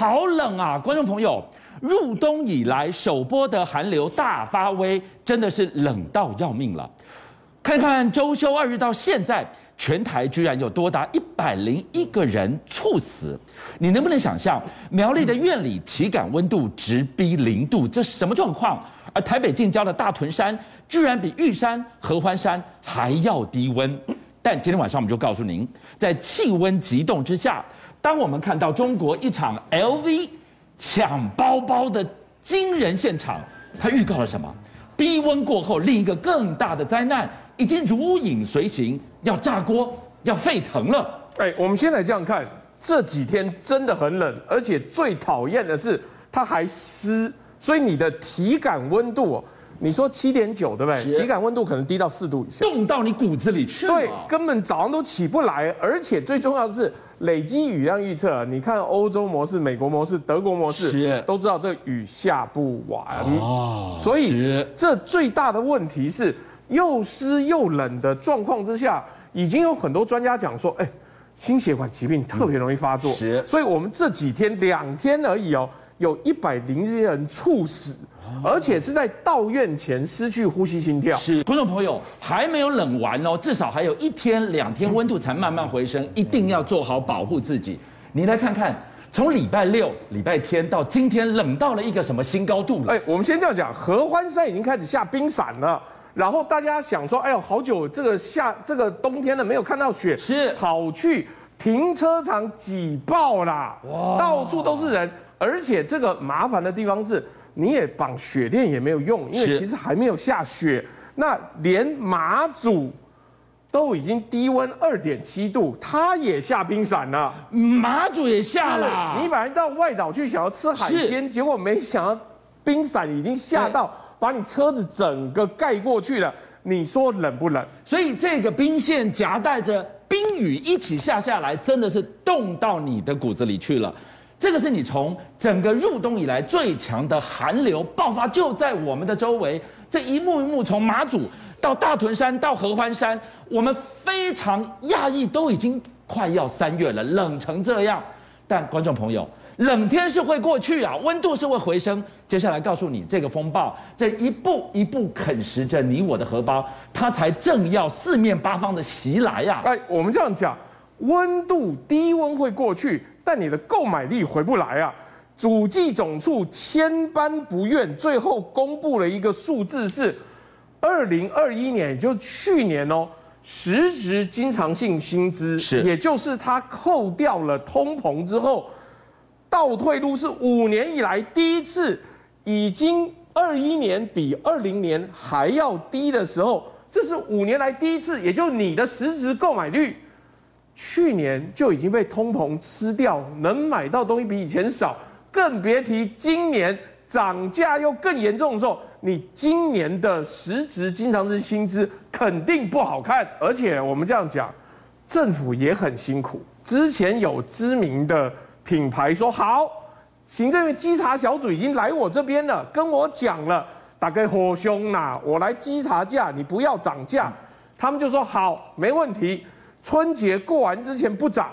好冷啊！观众朋友，入冬以来首波的寒流大发威，真的是冷到要命了。看看周休二日到现在，全台居然有多达一百零一个人猝死，你能不能想象苗栗的院里体感温度直逼零度，这什么状况？而台北近郊的大屯山居然比玉山、合欢山还要低温。但今天晚上我们就告诉您，在气温急冻之下，当我们看到中国一场 LV 抢包包的惊人现场，它预告了什么？低温过后，另一个更大的灾难已经如影随形，要炸锅，要沸腾了。哎，我们先来这样看，这几天真的很冷，而且最讨厌的是它还湿，所以你的体感温度。你说七点九对不对？体感温度可能低到四度以下，冻到你骨子里去了。对，根本早上都起不来，而且最重要的是累积雨量预测。你看欧洲模式、美国模式、德国模式，都知道这雨下不完。哦，所以这最大的问题是又湿又冷的状况之下，已经有很多专家讲说，哎，心血管疾病特别容易发作。是，所以我们这几天两天而已哦，有一百零一人猝死。而且是在到院前失去呼吸心跳。是，观众朋友还没有冷完哦，至少还有一天两天温度才慢慢回升，一定要做好保护自己。你来看看，从礼拜六、礼拜天到今天，冷到了一个什么新高度了？哎，我们先这样讲，合欢山已经开始下冰伞了。然后大家想说，哎呦，好久这个下这个冬天了，没有看到雪，是跑去停车场挤爆啦，哇，到处都是人，而且这个麻烦的地方是。你也绑雪链也没有用，因为其实还没有下雪。那连马祖都已经低温二点七度，它也下冰伞了。马祖也下了。你本来到外岛去想要吃海鲜，结果没想到冰伞已经下到把你车子整个盖过去了。你说冷不冷？所以这个冰线夹带着冰雨一起下下来，真的是冻到你的骨子里去了。这个是你从整个入冬以来最强的寒流爆发，就在我们的周围。这一幕一幕，从马祖到大屯山到合欢山，我们非常讶异，都已经快要三月了，冷成这样。但观众朋友，冷天是会过去啊，温度是会回升。接下来告诉你，这个风暴这一步一步啃食着你我的荷包，它才正要四面八方的袭来呀、啊！哎，我们这样讲，温度低温会过去。但你的购买力回不来啊！主计总处千般不愿，最后公布了一个数字是，二零二一年，也就去年哦，实值经常性薪资是，也就是它扣掉了通膨之后，倒退路是五年以来第一次，已经二一年比二零年还要低的时候，这是五年来第一次，也就是你的实值购买率。去年就已经被通膨吃掉，能买到东西比以前少，更别提今年涨价又更严重的时候，你今年的实值经常是薪资肯定不好看。而且我们这样讲，政府也很辛苦。之前有知名的品牌说好，行政院稽查小组已经来我这边了，跟我讲了，大概好凶呐，我来稽查价，你不要涨价。他们就说好，没问题。春节过完之前不涨，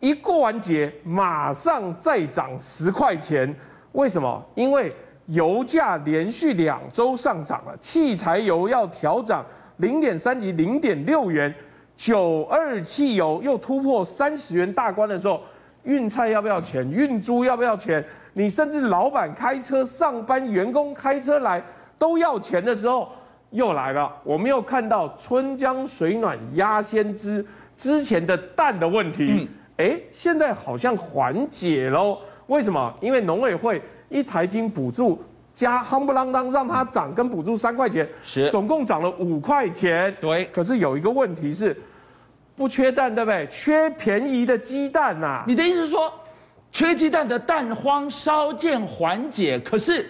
一过完节马上再涨十块钱。为什么？因为油价连续两周上涨了，汽柴油要调涨零点三级零点六元，九二汽油又突破三十元大关的时候，运菜要不要钱？运猪要不要钱？你甚至老板开车上班，员工开车来都要钱的时候，又来了。我们又看到春江水暖鸭先知。之前的蛋的问题，哎、嗯，现在好像缓解喽。为什么？因为农委会一台金补助加夯不啷当让它涨，跟补助三块钱，是总共涨了五块钱。对，可是有一个问题是，不缺蛋，对不对？缺便宜的鸡蛋呐、啊。你的意思是说，缺鸡蛋的蛋荒稍见缓解，可是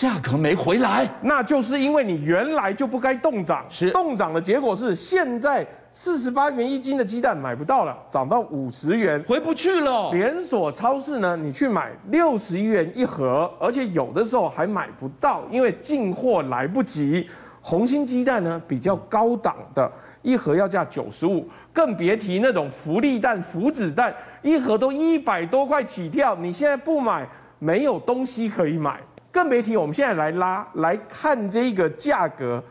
价格没回来，那就是因为你原来就不该动涨，是动涨的结果是现在。四十八元一斤的鸡蛋买不到了，涨到五十元，回不去了。连锁超市呢，你去买六十一元一盒，而且有的时候还买不到，因为进货来不及。红心鸡蛋呢，比较高档的，一盒要价九十五，更别提那种福利蛋、福子蛋，一盒都一百多块起跳。你现在不买，没有东西可以买。更别提我们现在来拉来看这个价格，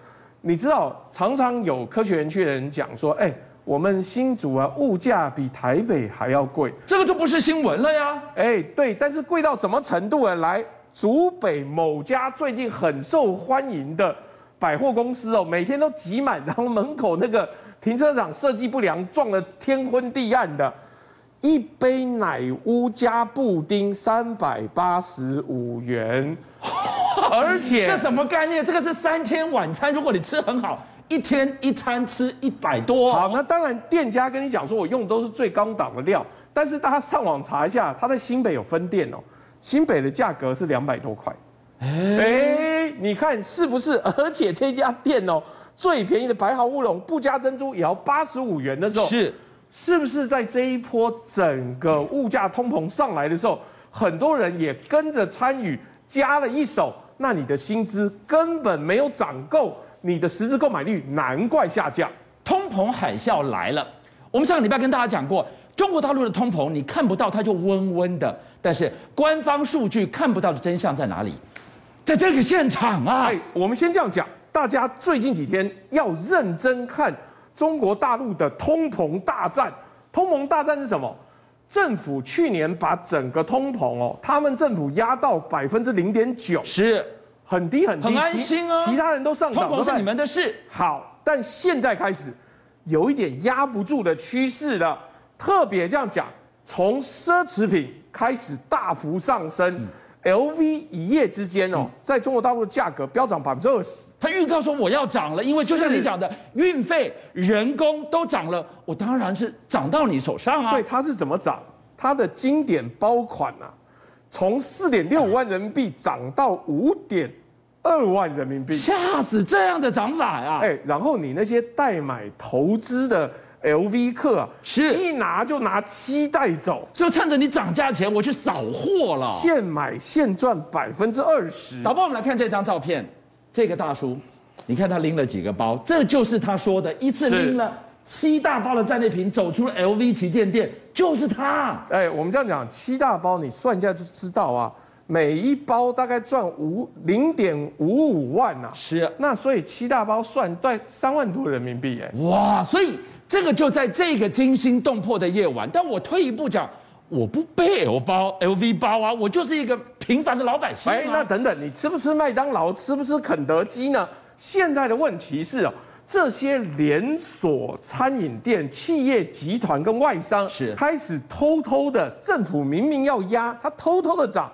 你知道，常常有科学园区的人讲说，哎，我们新竹啊，物价比台北还要贵，这个就不是新闻了呀。哎，对，但是贵到什么程度啊？来，竹北某家最近很受欢迎的百货公司哦，每天都挤满，然后门口那个停车场设计不良，撞得天昏地暗的。一杯奶乌加布丁三百八十五元，而且这什么概念？这个是三天晚餐，如果你吃很好，一天一餐吃一百多。好，那当然店家跟你讲说，我用的都是最高档的料，但是大家上网查一下，他在新北有分店哦，新北的价格是两百多块。哎，你看是不是？而且这家店哦，最便宜的白毫乌龙不加珍珠也要八十五元的时候是。是不是在这一波整个物价通膨上来的时候，很多人也跟着参与加了一手？那你的薪资根本没有涨够，你的实质购买率难怪下降。通膨海啸来了。我们上个礼拜跟大家讲过，中国大陆的通膨你看不到它就温温的，但是官方数据看不到的真相在哪里？在这个现场啊！哎，我们先这样讲，大家最近几天要认真看。中国大陆的通膨大战，通膨大战是什么？政府去年把整个通膨哦，他们政府压到百分之零点九，是很低很低，很安心啊。其他人都上涨，通膨是你们的事。好，但现在开始有一点压不住的趋势了。特别这样讲，从奢侈品开始大幅上升。嗯 LV 一夜之间哦，在中国大陆的价格飙涨百分之二十。他预告说我要涨了，因为就像你讲的，运费、人工都涨了，我当然是涨到你手上啊。所以它是怎么涨？它的经典包款啊，从四点六 五万人民币涨到五点二万人民币，吓死！这样的涨法呀！哎，然后你那些代买投资的。LV 客是。一拿就拿七袋走，就趁着你涨价前我去扫货了，现买现赚百分之二十。导播，我们来看这张照片，这个大叔，你看他拎了几个包，这就是他说的一次拎了七大包的战利品走出了 LV 旗舰店，就是他。哎，我们这样讲，七大包你算一下就知道啊，每一包大概赚五零点五五万呐、啊，是，那所以七大包算对三万多人民币哎，哇，所以。这个就在这个惊心动魄的夜晚，但我退一步讲，我不背 L 包、LV 包啊，我就是一个平凡的老百姓。哎，那等等，你吃不吃麦当劳，吃不吃肯德基呢？现在的问题是哦，这些连锁餐饮店、企业集团跟外商是开始偷偷的，政府明明要压，它偷偷的涨，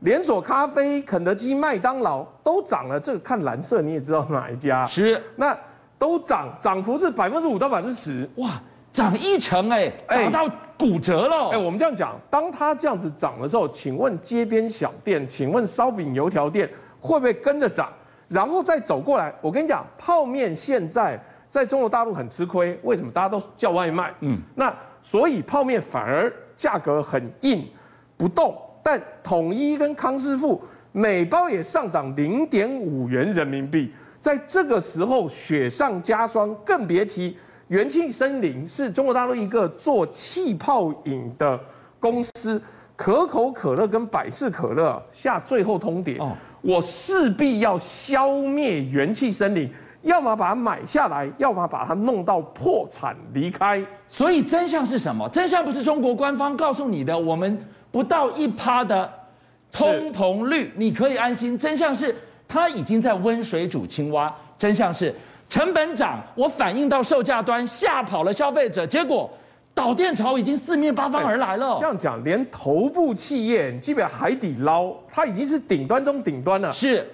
连锁咖啡、肯德基、麦当劳都涨了，这个看蓝色你也知道哪一家是那。都涨，涨幅是百分之五到百分之十，哇，涨一成哎，涨到骨折了。哎，我们这样讲，当它这样子涨的时候，请问街边小店，请问烧饼油条店会不会跟着涨？然后再走过来，我跟你讲，泡面现在在中国大陆很吃亏，为什么？大家都叫外卖，嗯，那所以泡面反而价格很硬不动，但统一跟康师傅每包也上涨零点五元人民币。在这个时候雪上加霜，更别提元气森林是中国大陆一个做气泡饮的公司，可口可乐跟百事可乐下最后通牒，哦，我势必要消灭元气森林，要么把它买下来，要么把它弄到破产离开。所以真相是什么？真相不是中国官方告诉你的，我们不到一趴的通膨率，你可以安心。真相是。他已经在温水煮青蛙，真相是成本涨，我反映到售价端，吓跑了消费者，结果导电潮已经四面八方而来了。这样讲，连头部企业，基本海底捞，它已经是顶端中顶端了，是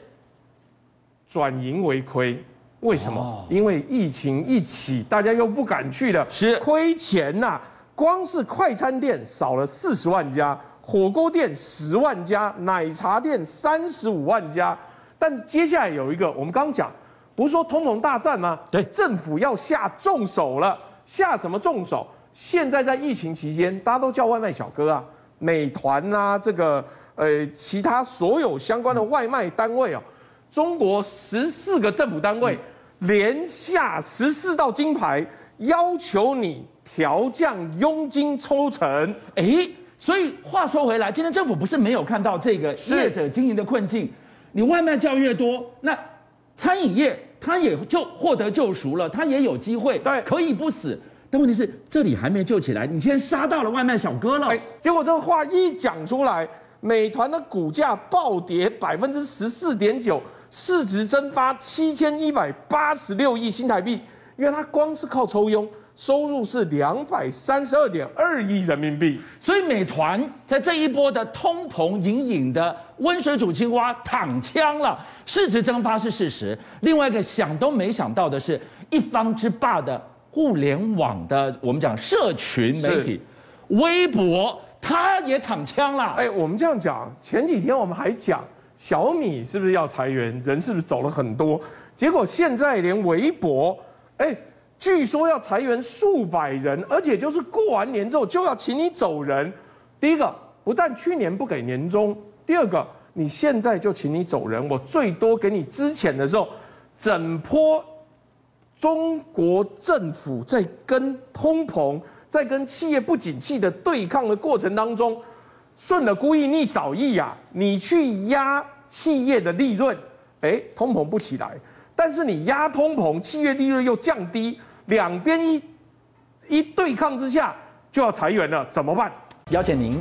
转盈为亏。为什么？哦、因为疫情一起，大家又不敢去了，是亏钱呐、啊。光是快餐店少了四十万家，火锅店十万家，奶茶店三十五万家。但接下来有一个，我们刚刚讲，不是说通膨大战吗？对，政府要下重手了，下什么重手？现在在疫情期间，大家都叫外卖小哥啊，美团啊，这个呃，其他所有相关的外卖单位啊，中国十四个政府单位连下十四道金牌，要求你调降佣金抽成。哎，所以话说回来，今天政府不是没有看到这个业者经营的困境，你外卖叫越多，那餐饮业它也就获得救赎了，它也有机会，对，可以不死。但问题是，这里还没救起来，你现在杀到了外卖小哥了。哎，结果这个话一讲出来，美团的股价暴跌百分之十四点九。市值蒸发七千一百八十六亿新台币，因为它光是靠抽佣，收入是两百三十二点二亿人民币。所以美团在这一波的通膨隐隐的温水煮青蛙躺枪了，市值蒸发是事实。另外一个想都没想到的是，一方之霸的互联网的我们讲社群媒体，微博，他也躺枪了。哎，我们这样讲，前几天我们还讲。小米是不是要裁员？人是不是走了很多？结果现在连微博，哎，据说要裁员数百人，而且就是过完年之后就要请你走人。第一个，不但去年不给年终；第二个，你现在就请你走人，我最多给你资遣的时候，整波中国政府在跟通膨、在跟企业不景气的对抗的过程当中。顺了故意逆少益呀，你去压企业的利润，哎，通膨不起来；但是你压通膨，企业利润又降低，两边一一对抗之下，就要裁员了，怎么办？邀请您